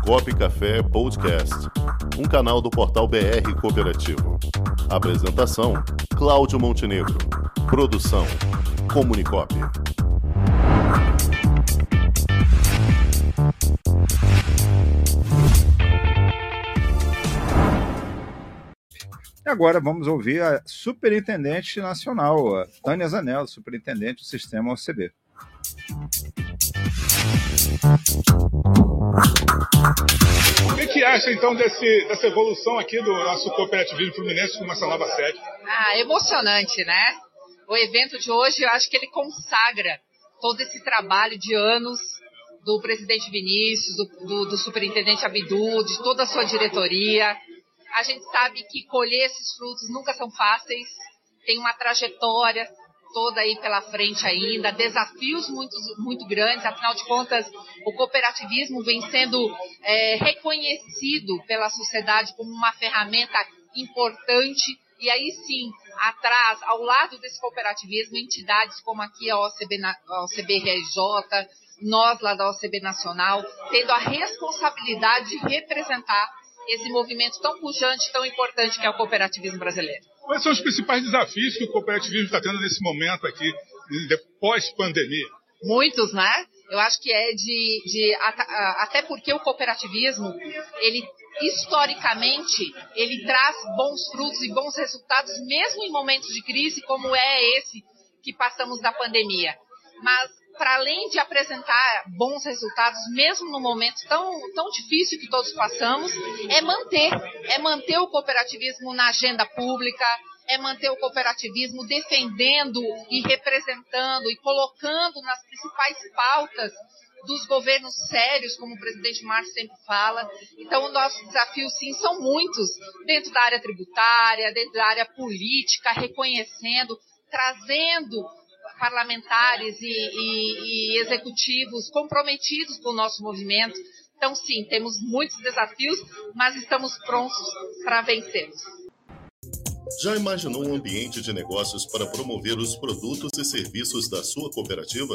Cop Café Podcast, um canal do portal BR Cooperativo. Apresentação: Cláudio Montenegro. Produção: Comunicop. E agora vamos ouvir a Superintendente Nacional, a Tânia Zanello, Superintendente do Sistema OCB. O que, que acha então desse, dessa evolução aqui do nosso cooperativismo fluminense com essa nova sede? Ah, emocionante, né? O evento de hoje, eu acho que ele consagra todo esse trabalho de anos do presidente Vinícius, do, do, do superintendente Abdu, de toda a sua diretoria. A gente sabe que colher esses frutos nunca são fáceis, tem uma trajetória, toda aí pela frente ainda, desafios muito, muito grandes, afinal de contas, o cooperativismo vem sendo é, reconhecido pela sociedade como uma ferramenta importante, e aí sim, atrás, ao lado desse cooperativismo, entidades como aqui a OCB, a OCB RJ, nós lá da OCB Nacional, tendo a responsabilidade de representar esse movimento tão pujante, tão importante que é o cooperativismo brasileiro. Quais são os principais desafios que o cooperativismo está tendo nesse momento aqui, pós-pandemia? Muitos, né? Eu acho que é de, de, até porque o cooperativismo ele historicamente ele traz bons frutos e bons resultados mesmo em momentos de crise como é esse que passamos da pandemia. Mas para além de apresentar bons resultados, mesmo no momento tão, tão difícil que todos passamos, é manter, é manter o cooperativismo na agenda pública, é manter o cooperativismo defendendo e representando e colocando nas principais pautas dos governos sérios, como o presidente Márcio sempre fala. Então, os nossos desafios, sim, são muitos, dentro da área tributária, dentro da área política, reconhecendo, trazendo parlamentares e, e, e executivos comprometidos com o nosso movimento. Então, sim, temos muitos desafios, mas estamos prontos para vencê-los. Já imaginou um ambiente de negócios para promover os produtos e serviços da sua cooperativa?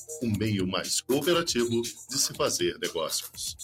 um meio mais cooperativo de se fazer negócios.